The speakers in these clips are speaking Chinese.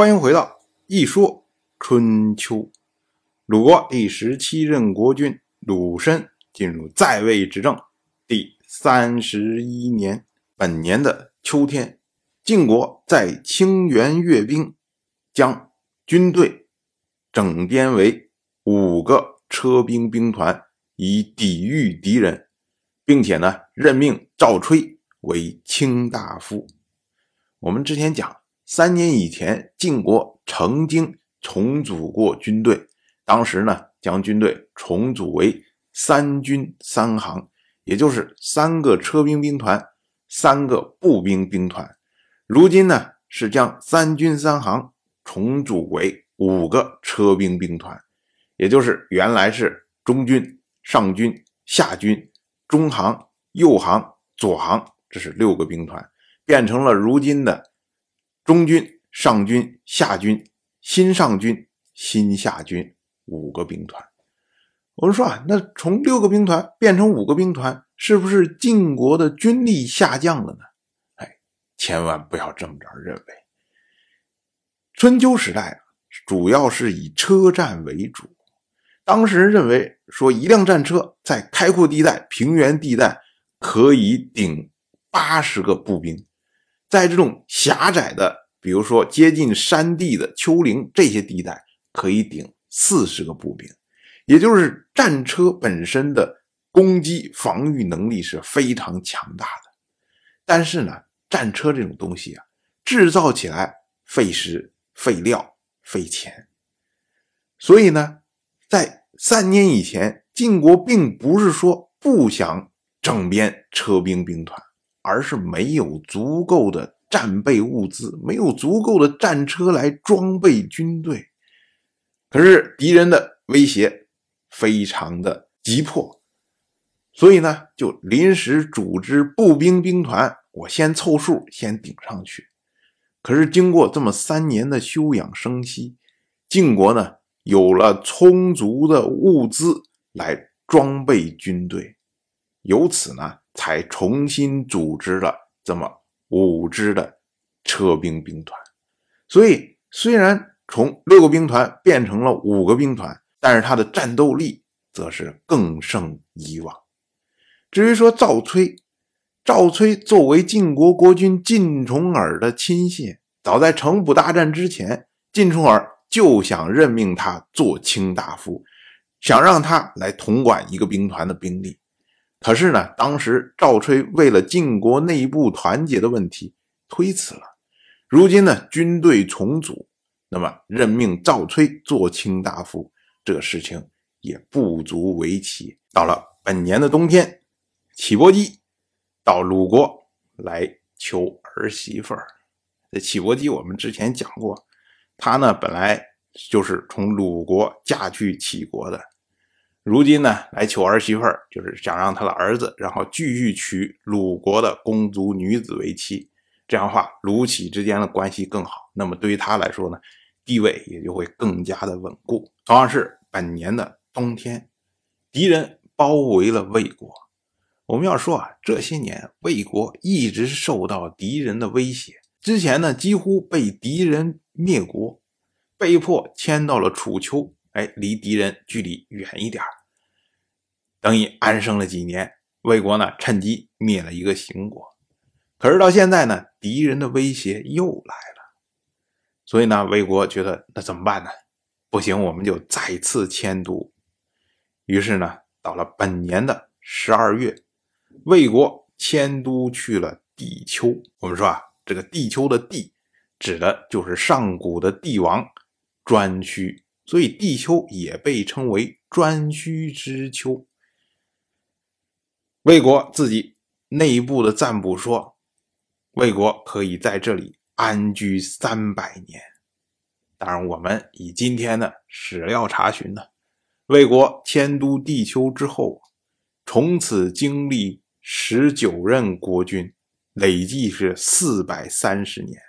欢迎回到《一说春秋》。鲁国第十七任国君鲁申进入在位执政第三十一年，本年的秋天，晋国在清源阅兵，将军队整编为五个车兵兵团，以抵御敌人，并且呢，任命赵吹为卿大夫。我们之前讲。三年以前，晋国曾经重组过军队，当时呢，将军队重组为三军三行，也就是三个车兵兵团，三个步兵兵团。如今呢，是将三军三行重组为五个车兵兵团，也就是原来是中军、上军、下军、中行、右行、左行，这是六个兵团，变成了如今的。中军、上军、下军、新上军、新下军五个兵团。我们说啊，那从六个兵团变成五个兵团，是不是晋国的军力下降了呢？哎，千万不要这么着认为。春秋时代啊，主要是以车战为主。当时人认为说，一辆战车在开阔地带、平原地带可以顶八十个步兵。在这种狭窄的，比如说接近山地的丘陵这些地带，可以顶四十个步兵，也就是战车本身的攻击防御能力是非常强大的。但是呢，战车这种东西啊，制造起来费时、费料、费钱，所以呢，在三年以前，晋国并不是说不想整编车兵兵团。而是没有足够的战备物资，没有足够的战车来装备军队。可是敌人的威胁非常的急迫，所以呢，就临时组织步兵兵团，我先凑数，先顶上去。可是经过这么三年的休养生息，晋国呢有了充足的物资来装备军队，由此呢。才重新组织了这么五支的车兵兵团，所以虽然从六个兵团变成了五个兵团，但是他的战斗力则是更胜以往。至于说赵崔，赵崔作为晋国国君晋重耳的亲信，早在城濮大战之前，晋重耳就想任命他做卿大夫，想让他来统管一个兵团的兵力。可是呢，当时赵吹为了晋国内部团结的问题推辞了。如今呢，军队重组，那么任命赵吹做卿大夫，这事情也不足为奇。到了本年的冬天，启伯姬到鲁国来求儿媳妇儿。这启伯姬我们之前讲过，她呢本来就是从鲁国嫁去齐国的。如今呢，来求儿媳妇儿，就是想让他的儿子，然后继续娶鲁国的公族女子为妻。这样的话，鲁齐之间的关系更好。那么对于他来说呢，地位也就会更加的稳固。同样是本年的冬天，敌人包围了魏国。我们要说啊，这些年魏国一直受到敌人的威胁。之前呢，几乎被敌人灭国，被迫迁到了楚丘。哎，离敌人距离远一点等于安生了几年。魏国呢，趁机灭了一个秦国。可是到现在呢，敌人的威胁又来了。所以呢，魏国觉得那怎么办呢？不行，我们就再次迁都。于是呢，到了本年的十二月，魏国迁都去了地丘。我们说啊，这个地丘的地，指的就是上古的帝王专区。所以地丘也被称为颛顼之丘。魏国自己内部的占卜说，魏国可以在这里安居三百年。当然，我们以今天的史料查询呢，魏国迁都地丘之后，从此经历十九任国君，累计是四百三十年，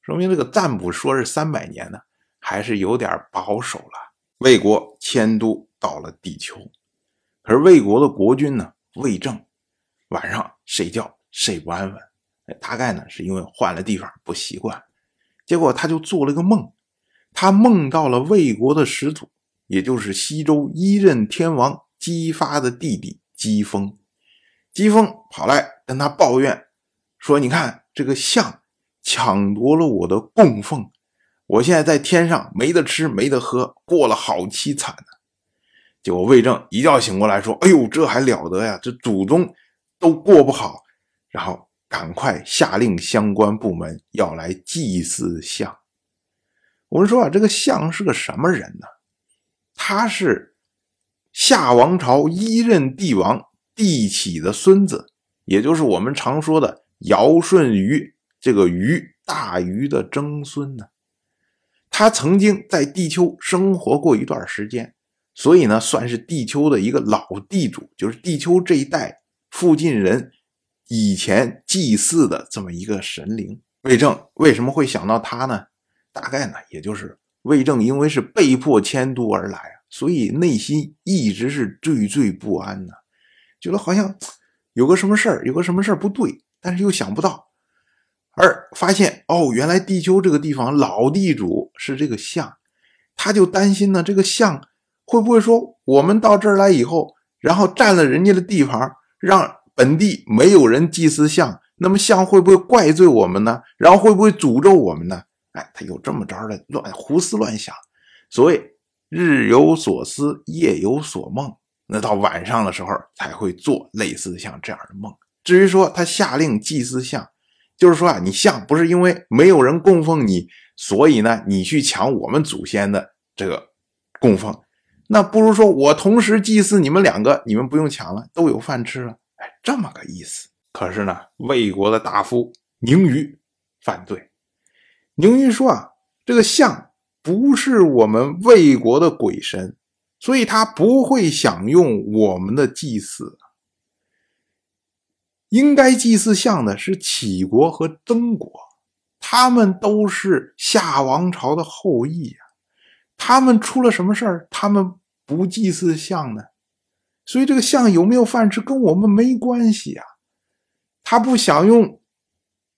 说明这个占卜说是三百年呢。还是有点保守了。魏国迁都到了地球，可是魏国的国君呢？魏正晚上睡觉睡不安稳，大概呢是因为换了地方不习惯。结果他就做了个梦，他梦到了魏国的始祖，也就是西周一任天王姬发的弟弟姬封。姬封跑来跟他抱怨说：“你看这个象抢夺了我的供奉，我现在在天上没得吃没得喝，过了好凄惨呢。”结果魏征一觉醒过来，说：“哎呦，这还了得呀！这祖宗都过不好。”然后。赶快下令相关部门要来祭祀相。我们说啊，这个相是个什么人呢？他是夏王朝一任帝王帝启的孙子，也就是我们常说的尧舜禹这个禹大禹的曾孙呢。他曾经在地球生活过一段时间，所以呢，算是地球的一个老地主，就是地球这一带附近人。以前祭祀的这么一个神灵，魏正为什么会想到他呢？大概呢，也就是魏正因为是被迫迁都而来，所以内心一直是惴惴不安呢，觉得好像有个什么事儿，有个什么事儿不对，但是又想不到。而发现哦，原来地丘这个地方老地主是这个象，他就担心呢，这个象会不会说我们到这儿来以后，然后占了人家的地盘，让。本地没有人祭祀象，那么象会不会怪罪我们呢？然后会不会诅咒我们呢？哎，他有这么着的乱胡思乱想。所谓日有所思，夜有所梦，那到晚上的时候才会做类似像这样的梦。至于说他下令祭祀象，就是说啊，你象不是因为没有人供奉你，所以呢，你去抢我们祖先的这个供奉，那不如说我同时祭祀你们两个，你们不用抢了，都有饭吃了。这么个意思。可是呢，魏国的大夫宁于反对。宁于说啊，这个象不是我们魏国的鬼神，所以他不会享用我们的祭祀。应该祭祀象的是齐国和曾国，他们都是夏王朝的后裔呀。他们出了什么事儿，他们不祭祀象呢？所以这个象有没有饭吃跟我们没关系啊，他不享用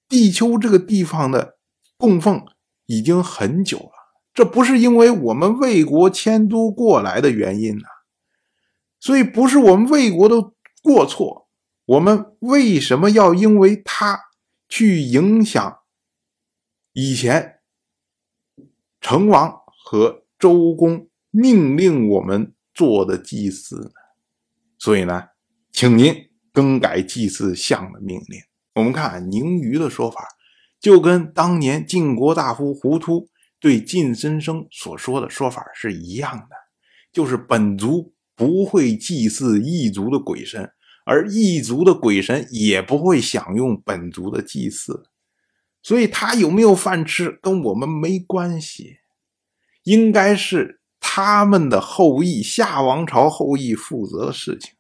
地丘这个地方的供奉已经很久了，这不是因为我们魏国迁都过来的原因呢，所以不是我们魏国的过错，我们为什么要因为他去影响以前成王和周公命令我们做的祭祀呢？所以呢，请您更改祭祀象的命令。我们看宁于的说法，就跟当年晋国大夫胡突对晋申生所说的说法是一样的，就是本族不会祭祀异族的鬼神，而异族的鬼神也不会享用本族的祭祀。所以他有没有饭吃跟我们没关系，应该是。他们的后裔，夏王朝后裔负责的事情，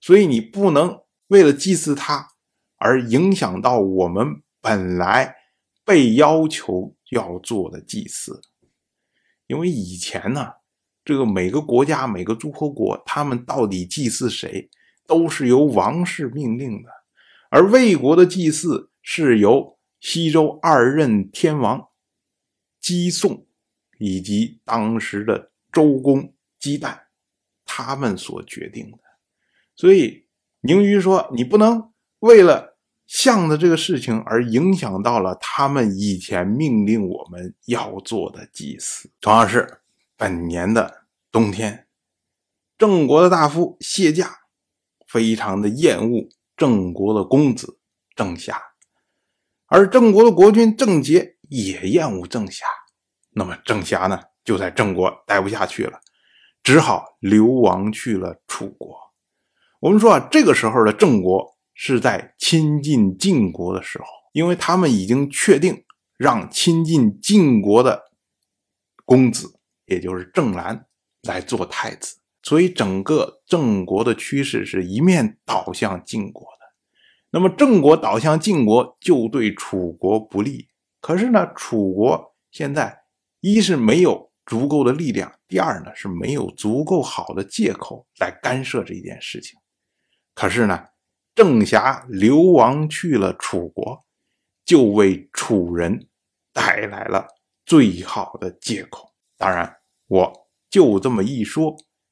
所以你不能为了祭祀他而影响到我们本来被要求要做的祭祀。因为以前呢，这个每个国家、每个诸侯国，他们到底祭祀谁，都是由王室命令的，而魏国的祭祀是由西周二任天王姬宋以及当时的。周公姬旦他们所决定的，所以宁于说：“你不能为了象的这个事情而影响到了他们以前命令我们要做的祭祀。”同样是本年的冬天，郑国的大夫谢驾非常的厌恶郑国的公子郑夏，而郑国的国君郑杰也厌恶郑夏。那么郑夏呢？就在郑国待不下去了，只好流亡去了楚国。我们说啊，这个时候的郑国是在亲近晋国的时候，因为他们已经确定让亲近晋国的公子，也就是郑兰来做太子，所以整个郑国的趋势是一面倒向晋国的。那么郑国倒向晋国，就对楚国不利。可是呢，楚国现在一是没有。足够的力量。第二呢，是没有足够好的借口来干涉这一件事情。可是呢，郑侠流亡去了楚国，就为楚人带来了最好的借口。当然，我就这么一说，